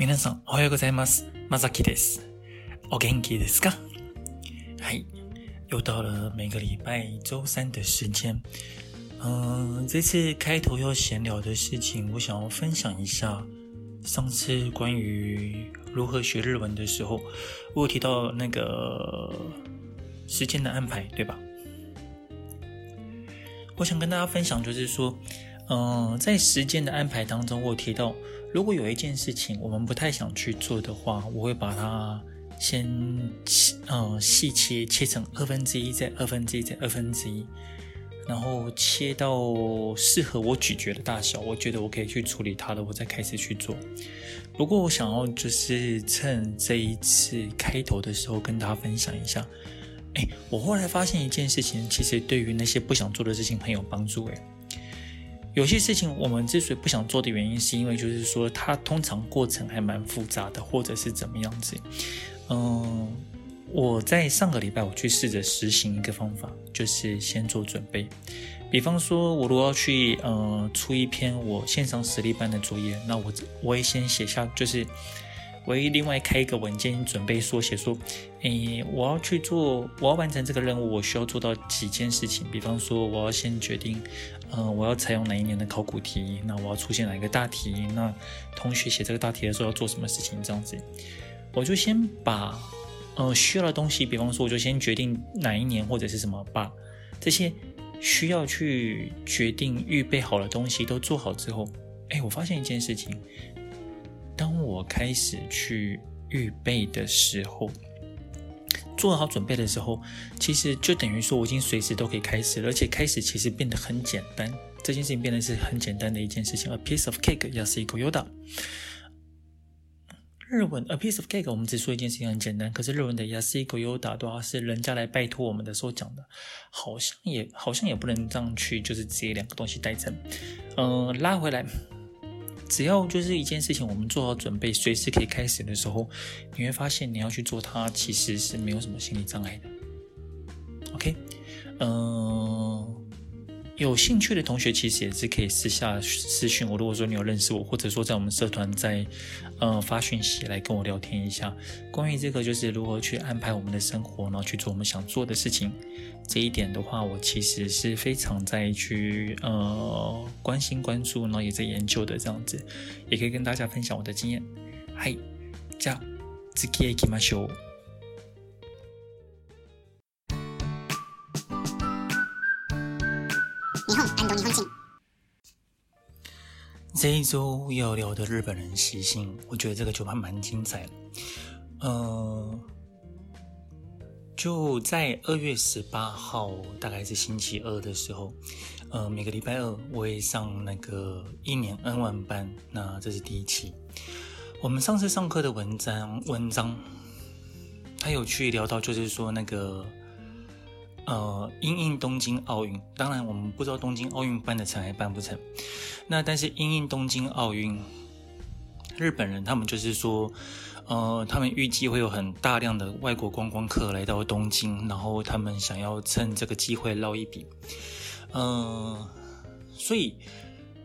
皆さん、おはようございます。まさきです。お元気ですか？嗨，又到了每个礼拜周三的时间。嗯、呃，这次开头要闲聊的事情，我想要分享一下。上次关于如何学日文的时候，我有提到那个时间的安排，对吧？我想跟大家分享，就是说，嗯、呃，在时间的安排当中，我有提到， 如果有一件事情我们不太想去做的话，我会把它先嗯、呃、细切，切成二分之一，再二分之一，再二分之一，然后切到适合我咀嚼的大小，我觉得我可以去处理它的，我再开始去做。不过我想要就是趁这一次开头的时候跟大家分享一下，哎，我后来发现一件事情，其实对于那些不想做的事情很有帮助，哎。有些事情我们之所以不想做的原因，是因为就是说它通常过程还蛮复杂的，或者是怎么样子。嗯，我在上个礼拜我去试着实行一个方法，就是先做准备。比方说，我如果要去呃出一篇我线上实力班的作业，那我我也先写下，就是我会另外开一个文件准备说写说，诶，我要去做，我要完成这个任务，我需要做到几件事情。比方说，我要先决定。嗯，我要采用哪一年的考古题？那我要出现哪一个大题？那同学写这个大题的时候要做什么事情？这样子，我就先把呃需要的东西，比方说，我就先决定哪一年或者是什么，把这些需要去决定预备好的东西都做好之后，哎，我发现一件事情，当我开始去预备的时候。做好准备的时候，其实就等于说我已经随时都可以开始了，而且开始其实变得很简单。这件事情变得是很简单的一件事情。A piece of cake，安いご用だ。日文 A piece of cake，我们只说一件事情很简单，可是日文的安いご用だ的话是人家来拜托我们的时候讲的，好像也好像也不能这样去，就是直接两个东西代称。嗯、呃，拉回来。 只要就是一件事情，我们做好准备，随时可以开始的时候，你会发现你要去做它，其实是没有什么心理障碍的。OK，嗯、有兴趣的同学其实也是可以私下私讯我。如果说你有认识我，或者说在我们社团在呃发讯息来跟我聊天一下，关于这个就是如何去安排我们的生活，然后去做我们想做的事情。这一点的话，我其实是非常在去呃关心关注，然后也在研究的这样子，也可以跟大家分享我的经验。嗨，じゃあ次へ行きましょう。 日本安东日本人。这一周要聊的日本人习性，我觉得这个就还蛮精彩的。呃。就在二月十八号，大概是星期二的时候，呃，每个礼拜二我会上那个一年 N 万班，那这是第一期。我们上次上课的文章，文章，他有去聊到，就是说那个，呃，因应东京奥运，当然我们不知道东京奥运办得成还办不成，那但是因应东京奥运，日本人他们就是说。呃，他们预计会有很大量的外国观光客来到东京，然后他们想要趁这个机会捞一笔。嗯、所以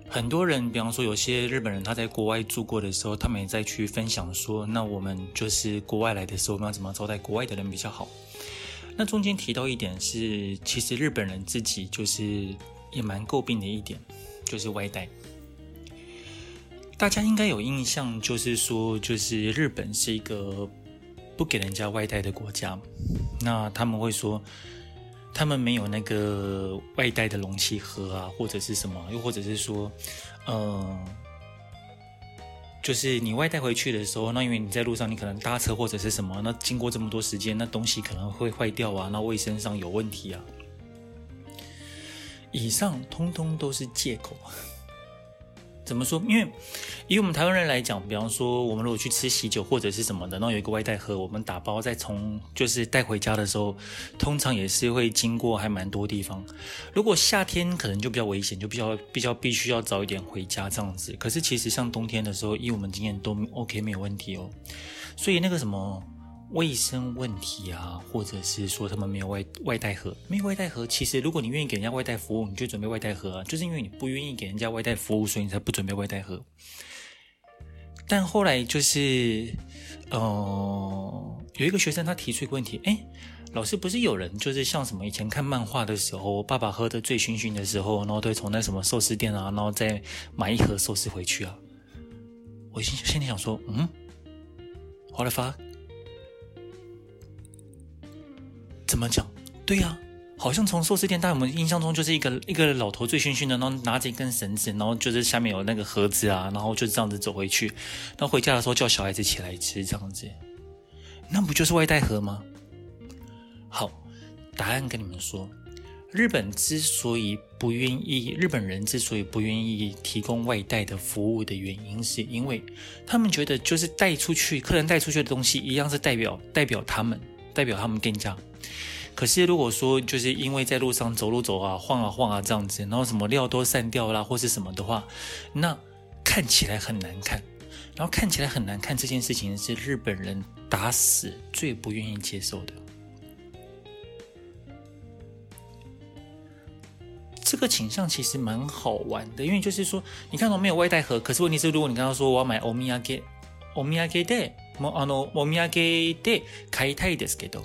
很多人，比方说有些日本人他在国外住过的时候，他们也在去分享说，那我们就是国外来的时候，我们要怎么招待国外的人比较好？那中间提到一点是，其实日本人自己就是也蛮诟病的一点，就是外带。大家应该有印象，就是说，就是日本是一个不给人家外带的国家。那他们会说，他们没有那个外带的容器盒啊，或者是什么，又或者是说，呃，就是你外带回去的时候，那因为你在路上，你可能搭车或者是什么，那经过这么多时间，那东西可能会坏掉啊，那卫生上有问题啊。以上通通都是借口。怎么说？因为以我们台湾人来讲，比方说我们如果去吃喜酒或者是什么的，然后有一个外带盒，我们打包再从就是带回家的时候，通常也是会经过还蛮多地方。如果夏天可能就比较危险，就比较比较必须要早一点回家这样子。可是其实像冬天的时候，以我们经验都 OK 没有问题哦。所以那个什么。卫生问题啊，或者是说他们没有外外带盒，没有外带盒。其实如果你愿意给人家外带服务，你就准备外带盒啊。就是因为你不愿意给人家外带服务，所以你才不准备外带盒。但后来就是，呃，有一个学生他提出一个问题，诶，老师不是有人就是像什么以前看漫画的时候，爸爸喝得醉醺醺的时候，然后都会从那什么寿司店啊，然后再买一盒寿司回去啊。我心心里想说，嗯，What the fuck？怎么讲？对呀、好像从寿司店，在我们印象中就是一个一个老头醉醺醺的，然后拿着一根绳子，然后就是下面有那个盒子啊，然后就这样子走回去。那回家的时候叫小孩子起来吃，这样子，那不就是外带盒吗？好，答案跟你们说，日本之所以不愿意，日本人之所以不愿意提供外带的服务的原因，是因为他们觉得就是带出去，客人带出去的东西一样是代表代表他们，代表他们店家。可是，如果说就是因为在路上走路走啊、晃啊晃啊这样子，然后什么料都散掉啦，或是什么的话，那看起来很难看。然后看起来很难看这件事情是日本人打死最不愿意接受的。这个倾向其实蛮好玩的，因为就是说，你看到没有外带盒，可是问题是，如果你刚刚说我要买おみやげ、おみやげで、 もあのおみやげで买いたいですけど。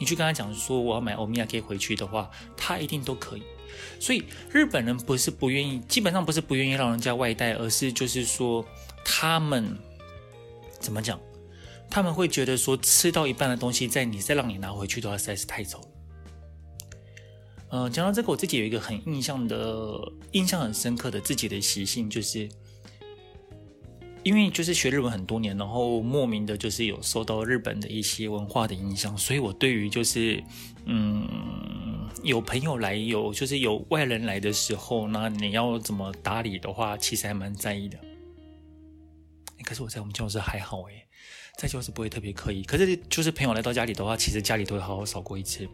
你去跟他讲说我要买欧米茄回去的话，他一定都可以。所以日本人不是不愿意，基本上不是不愿意让人家外带，而是就是说他们怎么讲？他们会觉得说吃到一半的东西，在你再让你拿回去的话，实在是太丑了。嗯、呃，讲到这个，我自己有一个很印象的、印象很深刻的自己的习性，就是。 因为就是学日文很多年，然后莫名的就是有受到日本的一些文化的影响，所以我对于就是嗯有朋友来有就是有外人来的时候，那你要怎么打理的话，其实还蛮在意的。可是我在我们教室还好诶，在教室不会特别刻意。可是就是朋友来到家里的话，其实家里都会好好扫过一次。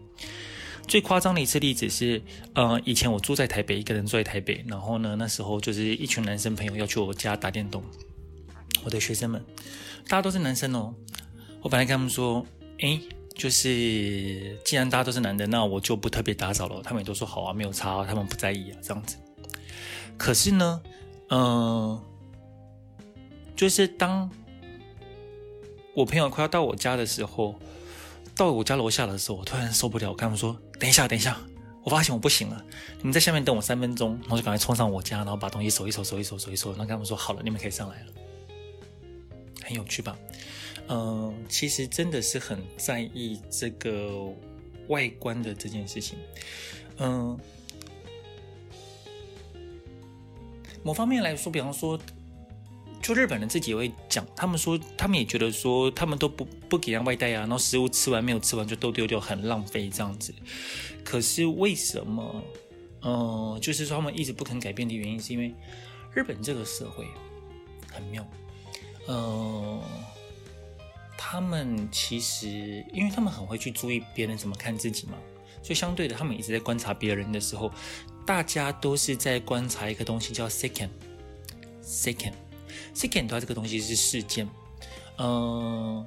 最夸张的一次例子是，呃，以前我住在台北，一个人住在台北，然后呢，那时候就是一群男生朋友要去我家打电动。我的学生们，大家都是男生哦。我本来跟他们说，诶，就是既然大家都是男的，那我就不特别打扫了。他们也都说好啊，没有差啊，他们不在意啊，这样子。可是呢，嗯、就是当我朋友快要到我家的时候，到我家楼下的时候，我突然受不了，我跟他们说，等一下，等一下，我发现我不行了，你们在下面等我三分钟，然后就赶快冲上我家，然后把东西收一收，收一收，收一收，然后跟他们说好了，你们可以上来了。很有趣吧？嗯、呃，其实真的是很在意这个外观的这件事情。嗯、某方面来说，比方说，就日本人自己也会讲，他们说他们也觉得说，他们都不不给人外带啊，然后食物吃完没有吃完就都丢掉，很浪费这样子。可是为什么？嗯、呃，就是说他们一直不肯改变的原因，是因为日本这个社会很妙。呃，他们其实，因为他们很会去注意别人怎么看自己嘛，所以相对的，他们一直在观察别人的时候，大家都是在观察一个东西叫 “second”，second，second 的话，这个东西是世间。呃，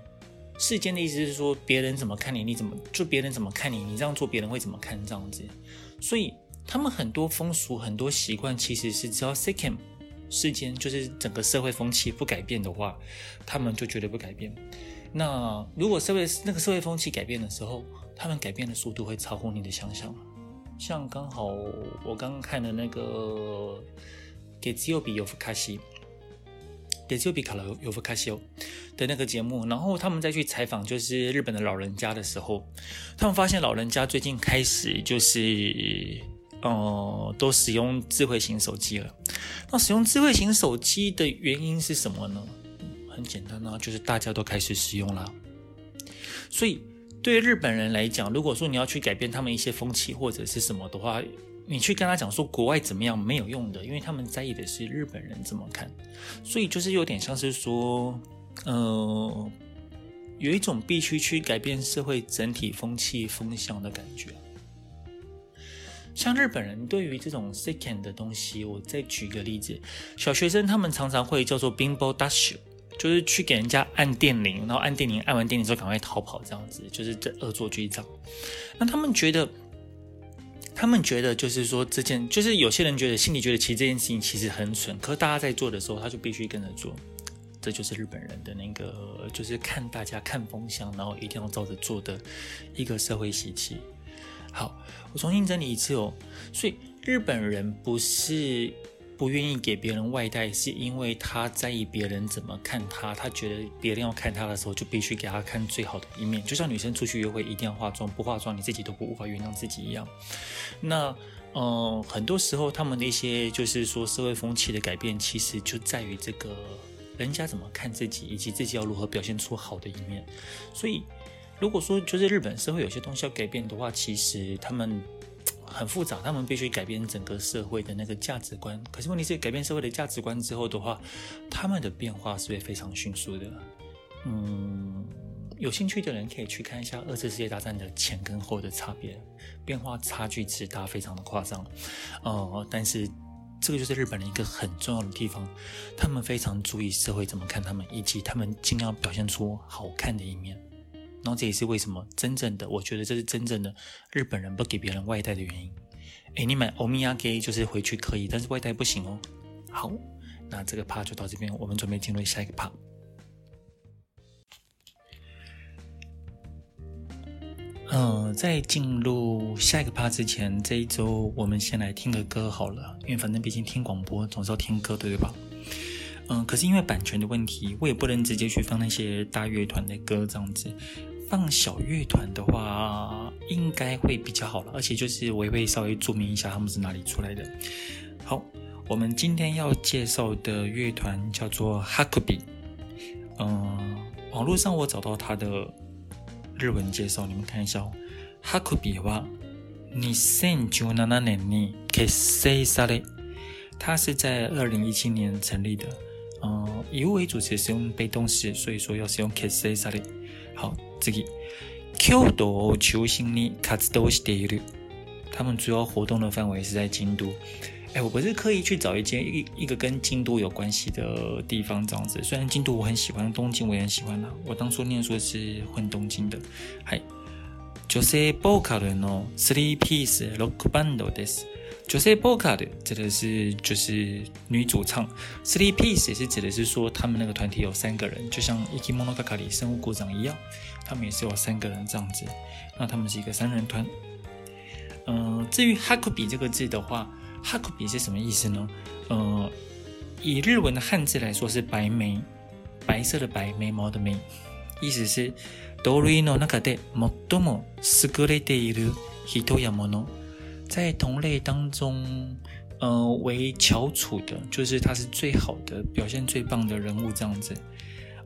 世间的意思是说，别人怎么看你，你怎么就别人怎么看你，你这样做别人会怎么看这样子。所以他们很多风俗、很多习惯，其实是只要 second。世间就是整个社会风气不改变的话，他们就绝对不改变。那如果社会那个社会风气改变的时候，他们改变的速度会超乎你的想象。像刚好我刚刚看的那个《月曜日夜更かし》，《月曜日から夜更かし》的那个节目，然后他们再去采访就是日本的老人家的时候，他们发现老人家最近开始就是。 哦、都使用智慧型手机了。那使用智慧型手机的原因是什么呢？很简单啊，就是大家都开始使用了。所以对日本人来讲，如果说你要去改变他们一些风气或者是什么的话，你去跟他讲说国外怎么样没有用的，因为他们在意的是日本人怎么看，所以就是有点像是说，呃，有一种必须去改变社会整体风气风向的感觉。像日本人对于这种 second 的东西，我再举一个例子，小学生他们常常会叫做 bimbo dash，就是去给人家按电铃，然后按电铃，按完电铃之后赶快逃跑，这样子就是这恶作剧这样。那他们觉得，他们觉得就是说这件，就是有些人觉得心里觉得其实这件事情其实很蠢，可是大家在做的时候，他就必须跟着做。这就是日本人的那个，就是看大家看风向，然后一定要照着做的一个社会习气。好，我重新整理一次哦。所以日本人不是不愿意给别人外带，是因为他在意别人怎么看他，他觉得别人要看他的时候，就必须给他看最好的一面。就像女生出去约会一定要化妆，不化妆你自己都不无法原谅自己一样。那嗯、很多时候他们的一些就是说社会风气的改变，其实就在于这个人家怎么看自己，以及自己要如何表现出好的一面。所以。如果说就是日本社会有些东西要改变的话，其实他们很复杂，他们必须改变整个社会的那个价值观。可是问题是，改变社会的价值观之后的话，他们的变化是会非常迅速的。嗯，有兴趣的人可以去看一下二次世界大战的前跟后的差别，变化差距之大，非常的夸张。呃，但是这个就是日本人一个很重要的地方，他们非常注意社会怎么看他们，以及他们尽量表现出好看的一面。然后这也是为什么真正的，我觉得这是真正的日本人不给别人外带的原因。诶，你买欧米亚给就是回去可以，但是外带不行哦。好，那这个 part 就到这边，我们准备进入下一个 part。嗯，在进入下一个 part 之前，这一周我们先来听个歌好了，因为反正毕竟听广播总是要听歌，对吧？嗯，可是因为版权的问题，我也不能直接去放那些大乐团的歌这样子。放小乐团的话，应该会比较好了。而且就是我也会稍微注明一下他们是哪里出来的。好，我们今天要介绍的乐团叫做哈库比。嗯，网络上我找到他的日文介绍，你们看一下哦。哈库比は2017年に结成され，他是在二零一七年成立的。 嗯，以物为主词使用被动式，所以说要使用结成され。好，这个京都を中心に活动している。他们主要活动的范围是在京都。哎，我不是刻意去找一间一一个跟京都有关系的地方这样子。虽然京都我很喜欢，东京我也很喜欢啦。我当初念书是混东京的。はい。女性ボーカルのスリーピースロックバンドです。 女性 vocal 指的是就是女主唱，three piece 也是指的是说他们那个团体有三个人，就像 Ikimonogatari 生物股长一样，他们也是有三个人这样子。那他们是一个三人团。嗯、呃，至于 hakubi 这个字的话，hakubi 是什么意思呢？呃，以日文的汉字来说是白眉，白色的白，眉毛的眉，意思是同类の中で最も优れている人や物。 在同类当中，呃，为翘楚的，就是他是最好的，表现最棒的人物这样子。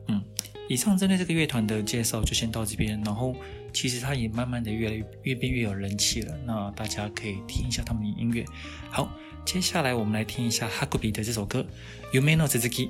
嗯，以上针对这个乐团的介绍就先到这边，然后其实他也慢慢的越来越越变越有人气了，那大家可以听一下他们的音乐。好，接下来我们来听一下哈库比的这首歌《梦の続き》。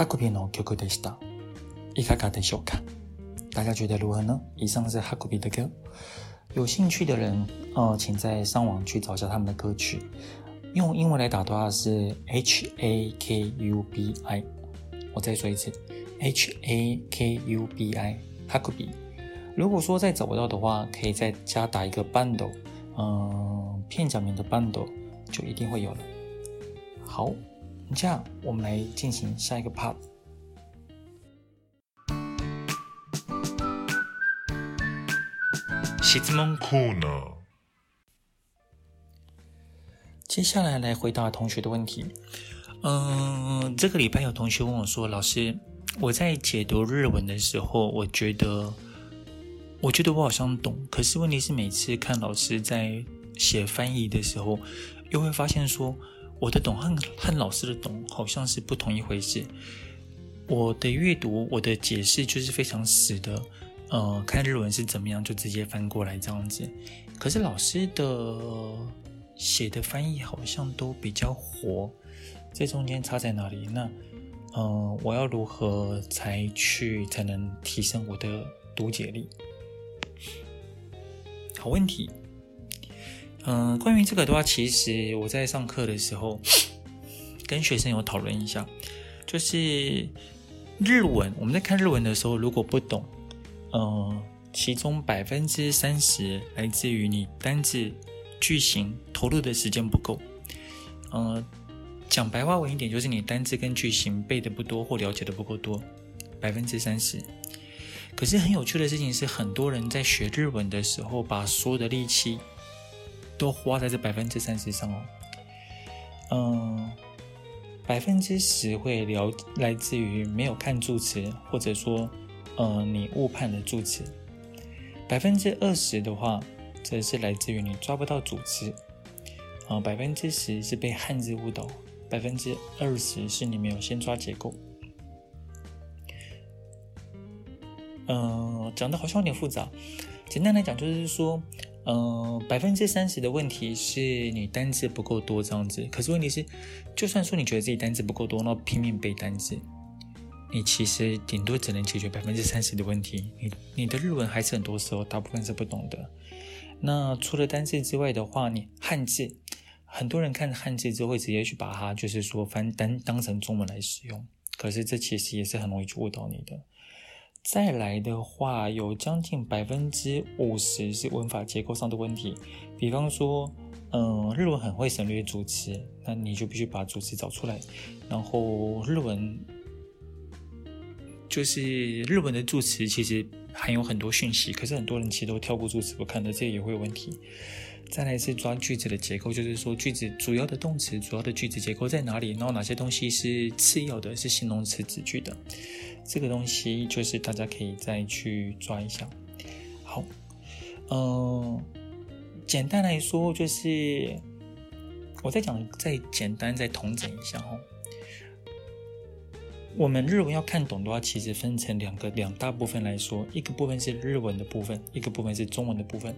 哈库比の曲でした。いかがでしょうか？大家觉得如何呢？以上是哈库比的歌。有兴趣的人，呃，请在上网去找一下他们的歌曲。用英文来打的话是 H A K U B I。我再说一次，H A K U B I，哈库比。如果说再找不到的话，可以再加打一个 bundle，嗯、呃，片假名的 bundle 就一定会有了。好。 这样，我们来进行下一个 part。质问コーナー。接下来来回答同学的问题。嗯，这个礼拜有同学问我说：“老师，我在解读日文的时候，我觉得，我觉得我好像懂，可是问题是每次看老师在写翻译的时候，又会发现说。”我的懂和和老师的懂好像是不同一回事。我的阅读，我的解释就是非常死的，呃，看日文是怎么样就直接翻过来这样子。可是老师的写的翻译好像都比较活，这中间差在哪里？那，呃，我要如何才去才能提升我的读解力？好问题。嗯，关于这个的话，其实我在上课的时候跟学生有讨论一下，就是日文，我们在看日文的时候，如果不懂，嗯，其中百分之三十来自于你单字句型投入的时间不够，嗯，讲白话文一点，就是你单字跟句型背的不多或了解的不够多，百分之三十。可是很有趣的事情是，很多人在学日文的时候，把所有的力气。都花在这百分之三十上哦，嗯，百分之十会聊来自于没有看助词，或者说，嗯，你误判了助词。百分之二十的话，则是来自于你抓不到主词，啊，百分之十是被汉字误导，百分之二十是你没有先抓结构。嗯，讲的好像有点复杂，简单来讲就是说。嗯，百分之三十的问题是你单字不够多这样子。可是问题是，就算说你觉得自己单字不够多，那拼命背单字，你其实顶多只能解决百分之三十的问题。你你的日文还是很多时候大部分是不懂的。那除了单字之外的话，你汉字，很多人看汉字之后会直接去把它就是说翻单当成中文来使用。可是这其实也是很容易去误导你的。再来的话，有将近百分之五十是文法结构上的问题。比方说，嗯，日文很会省略主词，那你就必须把主词找出来。然后日文就是日文的助词其实含有很多讯息，可是很多人其实都跳过助词不看的，这也会有问题。再来是抓句子的结构，就是说句子主要的动词、主要的句子结构在哪里，然后哪些东西是次要的，是形容词子句的。这个东西就是大家可以再去抓一下。好，嗯、呃，简单来说就是我再讲，再简单再统整一下哦。我们日文要看懂的话，其实分成两个两大部分来说，一个部分是日文的部分，一个部分是中文的部分。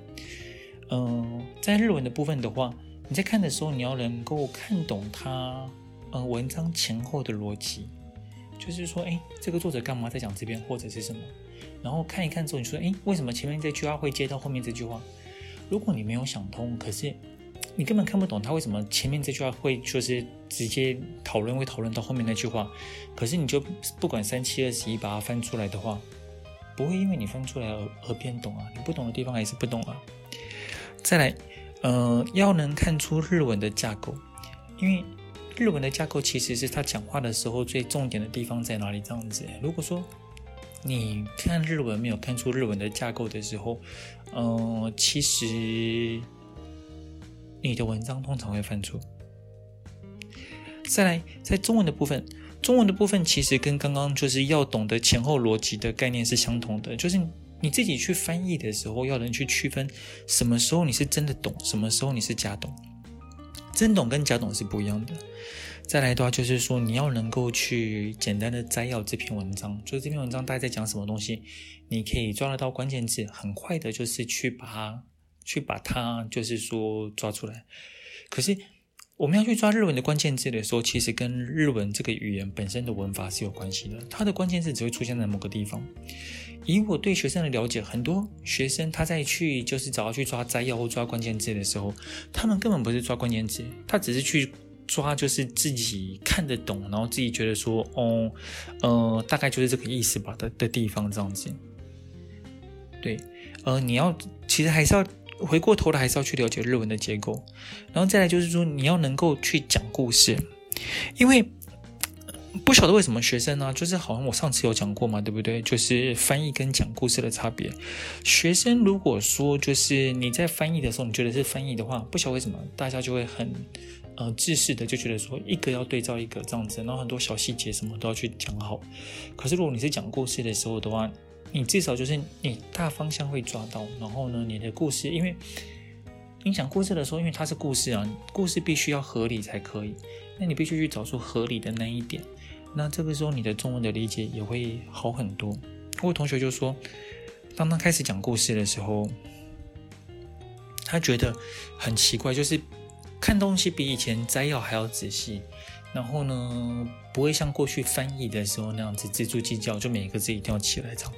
嗯、在日文的部分的话，你在看的时候，你要能够看懂它，呃，文章前后的逻辑，就是说，哎，这个作者干嘛在讲这边，或者是什么？然后看一看之后，你说，哎，为什么前面这句话会接到后面这句话？如果你没有想通，可是你根本看不懂他为什么前面这句话会就是直接讨论会讨论到后面那句话，可是你就不管三七二十一把它翻出来的话，不会因为你翻出来而而变懂啊，你不懂的地方还是不懂啊。再来。呃，要能看出日文的架构，因为日文的架构其实是他讲话的时候最重点的地方在哪里？这样子，如果说你看日文没有看出日文的架构的时候，呃，其实你的文章通常会犯错。再来，在中文的部分，中文的部分其实跟刚刚就是要懂得前后逻辑的概念是相同的，就是。你自己去翻译的时候，要能去区分什么时候你是真的懂，什么时候你是假懂。真懂跟假懂是不一样的。再来的话，就是说你要能够去简单的摘要这篇文章，就是这篇文章大概在讲什么东西，你可以抓得到关键字，很快的就是去把它，去把它，就是说抓出来。可是我们要去抓日文的关键字的时候，其实跟日文这个语言本身的文法是有关系的，它的关键字只会出现在某个地方。以我对学生的了解，很多学生他在去就是找要去抓摘要或抓关键字的时候，他们根本不是抓关键字，他只是去抓就是自己看得懂，然后自己觉得说哦，呃，大概就是这个意思吧的的地方这样子。对，呃，你要其实还是要回过头来，还是要去了解日文的结构，然后再来就是说你要能够去讲故事，因为。不晓得为什么学生呢、就是好像我上次有讲过嘛，对不对？就是翻译跟讲故事的差别。学生如果说就是你在翻译的时候，你觉得是翻译的话，不晓得为什么大家就会很呃自私的就觉得说一个要对照一个这样子，然后很多小细节什么都要去讲好。可是如果你是讲故事的时候的话，你至少就是你大方向会抓到，然后呢，你的故事，因为你讲故事的时候，因为它是故事啊，故事必须要合理才可以，那你必须去找出合理的那一点。那这个时候，你的中文的理解也会好很多。我同学就说，当他开始讲故事的时候，他觉得很奇怪，就是看东西比以前摘要还要仔细，然后呢，不会像过去翻译的时候那样子錙铢计较，就每一个字一定要起来唱。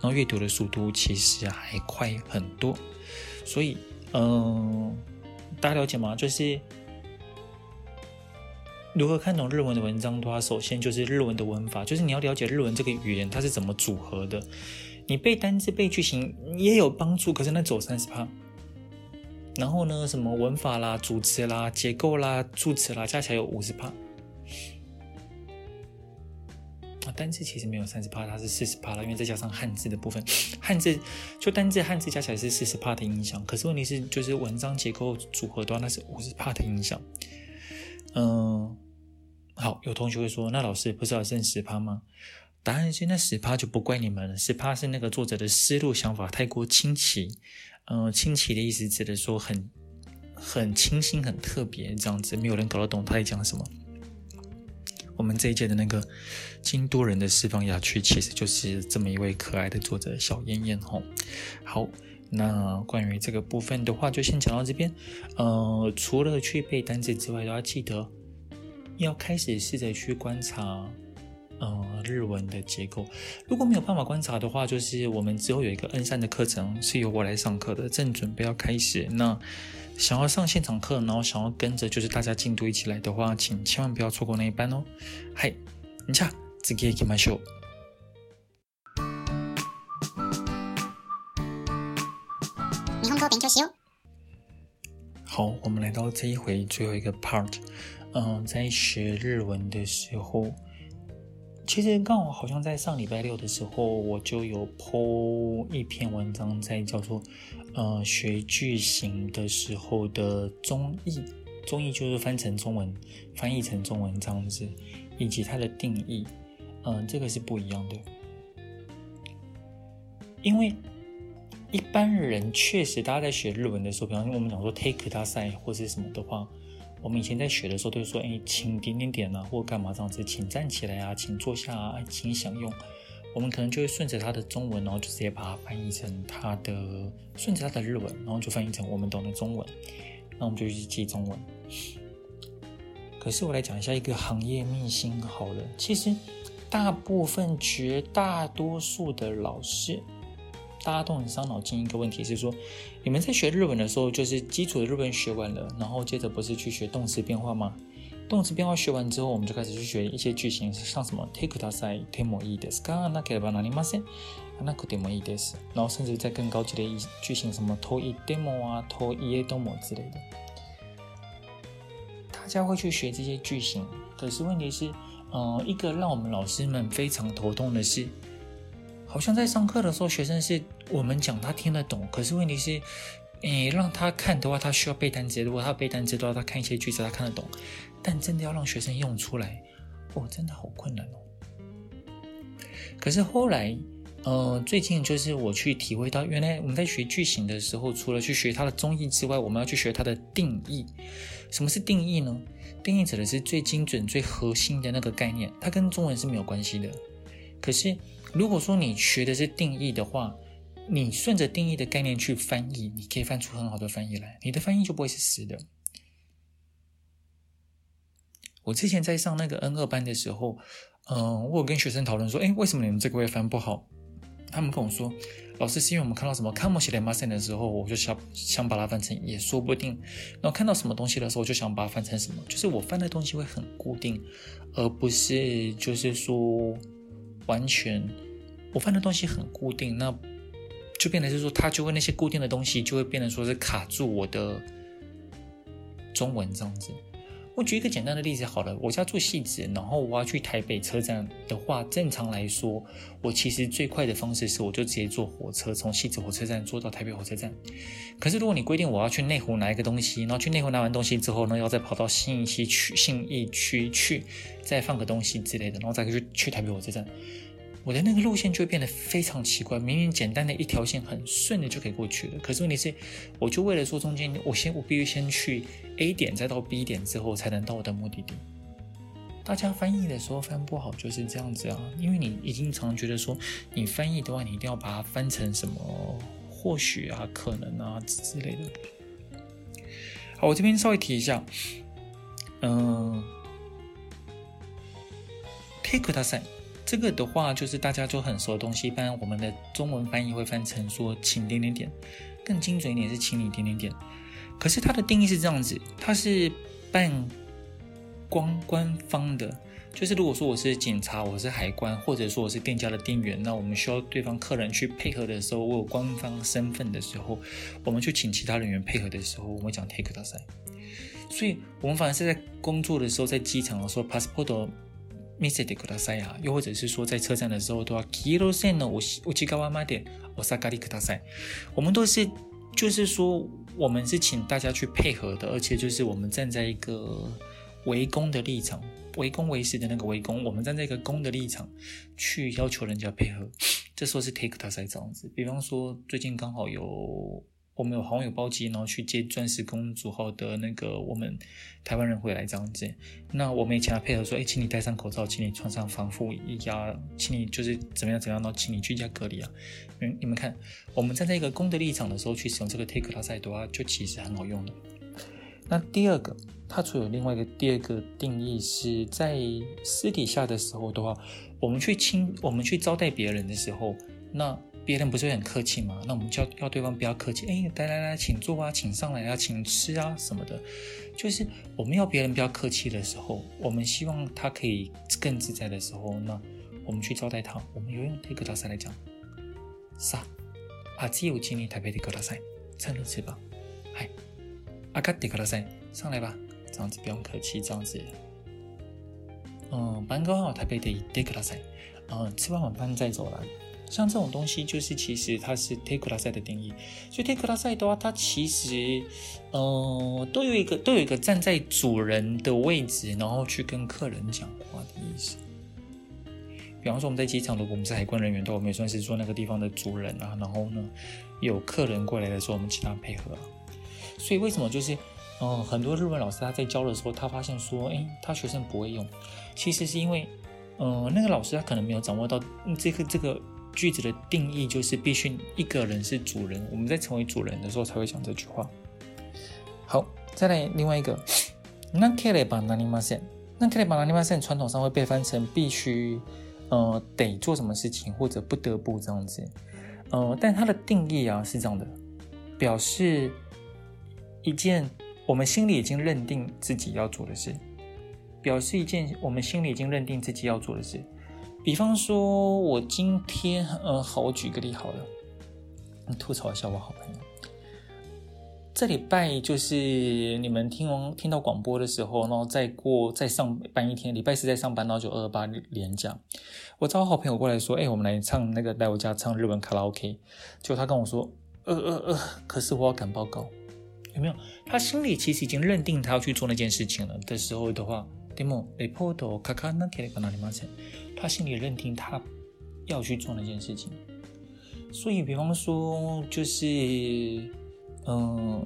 然后阅读的速度其实还快很多。所以，嗯、大家了解吗？就是。如何看懂日文的文章的话，首先就是日文的文法，就是你要了解日文这个语言它是怎么组合的。你背单字、背句型也有帮助，可是那走三十趴。然后呢，什么文法啦、组词啦、结构啦、助词啦，加起来有五十趴。单字其实没有三十趴，它是四十趴了，因为再加上汉字的部分，汉字就单字汉字加起来是四十趴的影响。可是问题是，就是文章结构组合的话，那是五十趴的影响。嗯。好，有同学会说，那老师不是要剩十趴吗？答案是那十趴就不怪你们了，十趴是那个作者的思路想法太过清奇。嗯、呃，清奇的意思指的说很很清新、很特别这样子，没有人搞得懂他在讲什么。我们这一届的那个京都人的四方雅趣，其实就是这么一位可爱的作者小燕燕吼。好，那关于这个部分的话，就先讲到这边。呃，除了去背单词之外，都要记得。要开始试着去观察，呃，日文的结构。如果没有办法观察的话，就是我们之后有一个 N 三的课程是由我来上课的，正准备要开始。那想要上现场课，然后想要跟着就是大家进度一起来的话，请千万不要错过那一班哦。嗨，你好，次行きましょう。日本语勉强しよう。好，我们来到这一回最后一个 part。嗯，在学日文的时候， 其实刚好好像在上礼拜六的时候，我就有 po 一篇文章，在叫做“呃学句型的时候的综译”，综译就是翻成中文，翻译成中文这样子，以及它的定义。嗯，这个是不一样的，因为一般人确实，大家在学日文的时候，比方说我们讲说 take 大赛或者什么的话。我们以前在学的时候，都会说：“哎，请点点点啊，或干嘛这样子，请站起来啊，请坐下啊，请享用。”我们可能就会顺着它的中文，然后就直接把它翻译成它的顺着它的日文，然后就翻译成我们懂的中文。那我们就去记中文。可是我来讲一下一个行业秘辛好了，其实大部分绝大多数的老师，大家都很伤脑筋。一个问题是说，你们在学日文的时候，就是基础的日文学完了，然后接着不是去学动词变化吗？动词变化学完之后，我们就开始去学一些句型，像什么 “take ください”、“てもいいですか”、“なければなりません”、“なくてもいいです”，然后甚至在更高级的一句型，什么“と言っても”啊、“と言えども”之类的，大家会去学这些句型。可是问题是，呃，一个让我们老师们非常头痛的是， 好像在上课的时候，学生是我们讲他听得懂，可是问题是，诶，让他看的话，他需要背单词。如果他背单词的话，他看一些句子，他看得懂。但真的要让学生用出来，哦，真的好困难哦。可是后来，呃，最近就是我去体会到，原来我们在学句型的时候，除了去学它的中义之外，我们要去学它的定义。什么是定义呢？定义指的是最精准、最核心的那个概念，它跟中文是没有关系的。可是如果说你学的是定义的话，你顺着定义的概念去翻译，你可以翻出很好的翻译来，你的翻译就不会是死的。我之前在上那个 N 二班的时候，嗯、呃，我有跟学生讨论说，诶，为什么你们这个会翻不好？他们跟我说，老师是因为我们看到什么かもしれません的时候，我就想想把它翻成也说不定。然后看到什么东西的时候，我就想把它翻成什么，就是我翻的东西会很固定，而不是就是说完全 我翻的东西很固定，那就变成是说，它就会那些固定的东西就会变成说是卡住我的中文这样子。我举一个简单的例子好了，我家住汐止，然后我要去台北车站的话，正常来说，我其实最快的方式是，我就直接坐火车从汐止火车站坐到台北火车站。可是如果你规定我要去内湖拿一个东西，然后去内湖拿完东西之后呢，要再跑到信义区、信义区去再放个东西之类的，然后再去去台北火车站。我的那个路线就会变得非常奇怪，明明简单的一条线很顺的就可以过去了，可是问题是，我就为了说中间，我先我必须先去 A 点，再到 B 点之后才能到我的目的地。大家翻译的时候翻不好就是这样子啊，因为你已经常觉得说，你翻译的话，你一定要把它翻成什么或许啊、可能啊之类的。好，我这边稍微提一下，嗯，take ください。 这个的话就是大家就很熟的东西，一般我们的中文翻译会翻成说“请点点点”，更精准一点是“请你点点点”。可是它的定义是这样子，它是半光官方的，就是如果说我是警察，我是海关，或者说我是店家的店员，那我们需要对方客人去配合的时候，我有官方身份的时候，我们去请其他人员配合的时候，我们会讲 “take ください”。所以我们反而是在工作的时候，在机场的时候，passport。 见せてください啊，又或者是说在车站的时候都要黄色线の内侧までお下がりください。我们都是，就是说我们是请大家去配合的，而且就是我们站在一个为公的立场，为公为私的那个为公，我们站在一个公的立场去要求人家配合。这时候是 take ください这样子。比方说最近刚好有。 我们有好友包机，然后去接钻石公主号的那个我们台湾人回来这样子。那我们也请他配合说，哎，请你戴上口罩，请你穿上防护衣呀，请你就是怎么样怎么样，然后请你居家隔离啊。嗯，你们看，我们站在一个公的立场的时候去使用这个 take ください的话，就其实很好用的。那第二个，它除了另外一个第二个定义是在私底下的时候的话，我们去亲，我们去招待别人的时候，那。 别人不是会很客气吗？那我们就要要对方不要客气，哎，来来来，请坐啊，请上来啊，请吃啊什么的。就是我们要别人不要客气的时候，我们希望他可以更自在的时候，那我们去招待他。我们有用 take ください来讲，さあ、热いうちに食べてください，趁热吃吧。嗨，上がってください，上来吧，这样子不用客气，这样子。嗯，饭ご饭を食べていってください。嗯，吃完晚饭再走来。 像这种东西，就是其实它是 take ください的定义。所以 take ください的话，它其实，呃，都有一个都有一个站在主人的位置，然后去跟客人讲话的意思。比方说，我们在机场，如果我们是海关人员，都我们也算是做那个地方的主人啊。然后呢，有客人过来的时候，我们请他配合啊。所以为什么就是，嗯、呃，很多日文老师他在教的时候，他发现说，诶，他学生不会用，其实是因为，嗯、呃，那个老师他可能没有掌握到这个这个。 句子的定义就是必须一个人是主人，我们在成为主人的时候才会讲这句话。 好，再来另外一个，なければなりません。なければなりません，传统上会被翻成必须，呃，得做什么事情或者不得不这样子。呃，但它的定义啊是这样的，表示一件我们心里已经认定自己要做的事，表示一件我们心里已经认定自己要做的事。 比方说，我今天，呃，好，我举个例好了，你吐槽一下我好朋友。这礼拜就是你们听完听到广播的时候，然后再过再上班一天，礼拜四再上班，然后就二二八连假。我找我好朋友过来说，哎，我们来唱那个，来我家唱日文卡拉 OK。结果他跟我说，呃呃呃，可是我要赶报告，有没有？他心里其实已经认定他要去做那件事情了的时候的话。demo report 书かなければなりません。 他心里认定他要去做那件事情，所以比方说就是，嗯，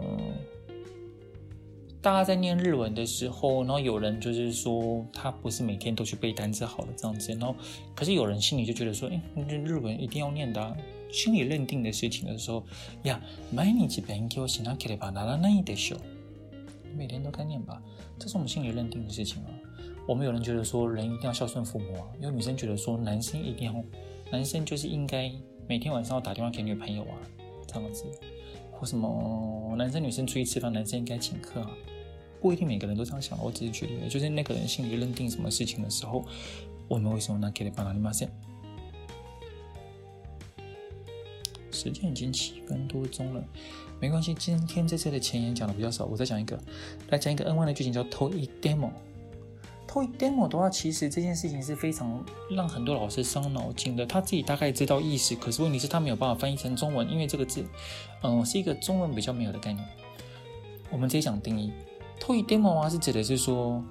大家在念日文的时候，然后有人就是说他不是每天都去背单词好了这样子，然后可是有人心里就觉得说，哎，日文一定要念的啊，心里认定的事情的时候，呀，毎日勉强しなければならないでしょ。每天都该念吧，这是我们心里认定的事情啊。 我们有人觉得说人一定要孝顺父母啊，有女生觉得说男生一定要，男生就是应该每天晚上要打电话给女朋友啊，这样子，或什么男生女生出去吃饭，男生应该请客啊，不一定每个人都这样想。我只是举例，就是那个人心里认定什么事情的时候，我们为什么拿给你办了你妈先？时间已经七分多钟了，没关系。今天这次的前言讲的比较少，我再讲一个，来讲一个 N1 的剧情叫トイデ モ。トイデモ的话，其实这件事情是非常让很多老师伤脑筋的。他自己大概知道意思，可是问题是，他没有办法翻译成中文，因为这个字，嗯、呃，是一个中文比较没有的概念。我们直接讲定义，トイデモ啊，是指的是说，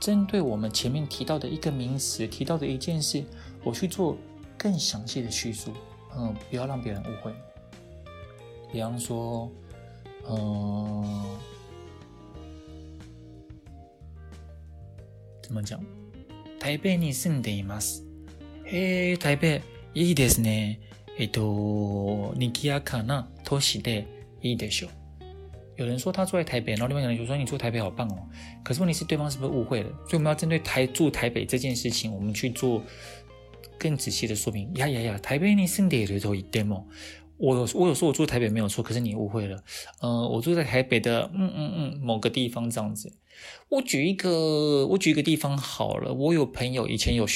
针对我们前面提到的一个名词，提到的一件事，我去做更详细的叙述。嗯，不要让别人误会。比方说，嗯， 怎么讲？台北に住んでいます。へえ、台北いいですね。えっと、賑やかな都市でいいでしょう。有人说他住在台北，然后另外一个人就说你住台北好棒哦。可是问题是对方是不是误会了？所以我们要针对台住台北这件事情，我们去做。更仔细的说明，呀呀呀，台北你住んでいると言っても，我有我有说我住台北没有错，可是你误会了，呃，我住在台北的，嗯嗯嗯，某个地方这样子。我举一个，我举一个地方好了，我有朋友以前有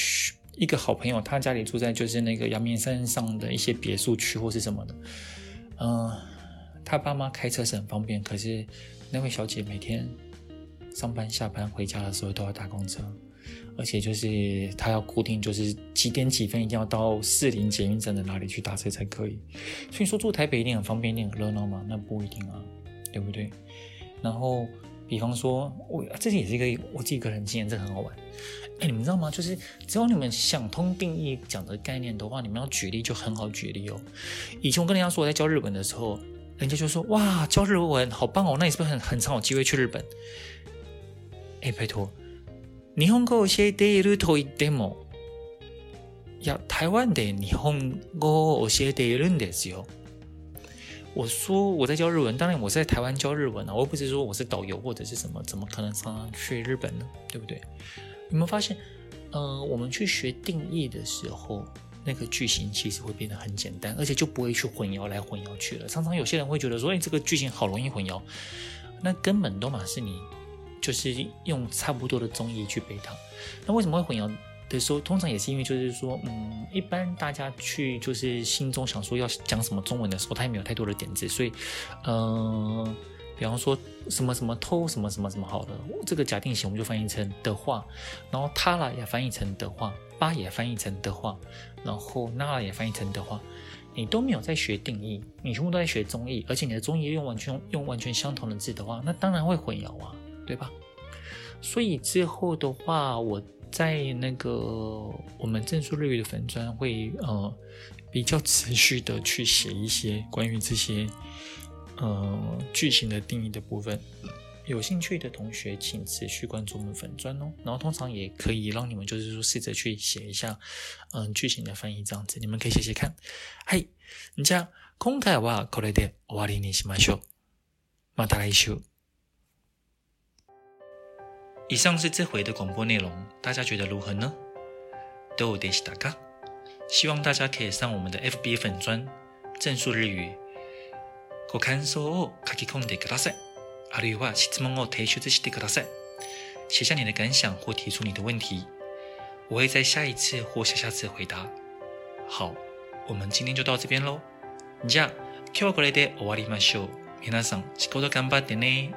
一个好朋友，他家里住在就是那个阳明山上的一些别墅区或是什么的，嗯、他爸妈开车是很方便，可是那位小姐每天上班下班回家的时候都要搭公车。而且就是他要固定，就是几点几分一定要到士林捷运站的哪里去打车才可以。所以说住台北一定很方便，一定很热闹吗？那不一定啊，对不对？然后，比方说，我这也是一个我自己个人经验，这很好玩。哎，你们知道吗？就是只要你们想通定义讲的概念的话，你们要举例就很好举例哦。以前我跟人家说我在教日文的时候，人家就说哇，教日文好棒哦，那你是不是很很常有机会去日本？哎，拜托。日本语を教えていると言っても、いや、台湾で日本语を教えているんですよ。 我说我在教日文，当然我是在台湾教日文啊，我又不是说我是导游或者是什么，怎么可能常常去日本呢？对不对？有没有发现，呃，我们去学定义的时候，那个句型其实会变得很简单，而且就不会去混淆来混淆去了。常常有些人会觉得说，哎，这个句型好容易混淆，那根本都嘛是你。就是用差不多的中译去背它，那为什么会混淆的时候，通常也是因为就是说，嗯，一般大家去就是心中想说要讲什么中文的时候，他也没有太多的点子，所以，嗯、比方说什么什么偷什么什么什么好的，这个假定型我们就翻译成的话，然后他啦也翻译成的话，八也翻译成的话，然后那也翻译成的话，你都没有在学定义，你全部都在学中译，而且你的中译用完全用完全相同的字的话，那当然会混淆啊。对吧？所以之后的话，我在那个我们正数日语的粉专会呃比较持续的去写一些关于这些呃句型的定义的部分。有兴趣的同学，请持续关注我们粉专哦。然后通常也可以让你们就是说试着去写一下嗯、呃、句型的翻译这样子，你们可以写写看。嗨，じゃあ今回はこれで终わりにしましょう。また来周。 以上是这回的广播内容，大家觉得如何呢？どうでしたか？希望大家可以上我们的 FB 粉专正数日语，ご感想を书き込んでください。あるいは质问を提出してください。写下你的感想或提出你的问题，我会在下一次或下下次回答。好，我们今天就到这边喽。じゃあ、今日はこれで终わりましょう。皆さん、仕事顽张ってね。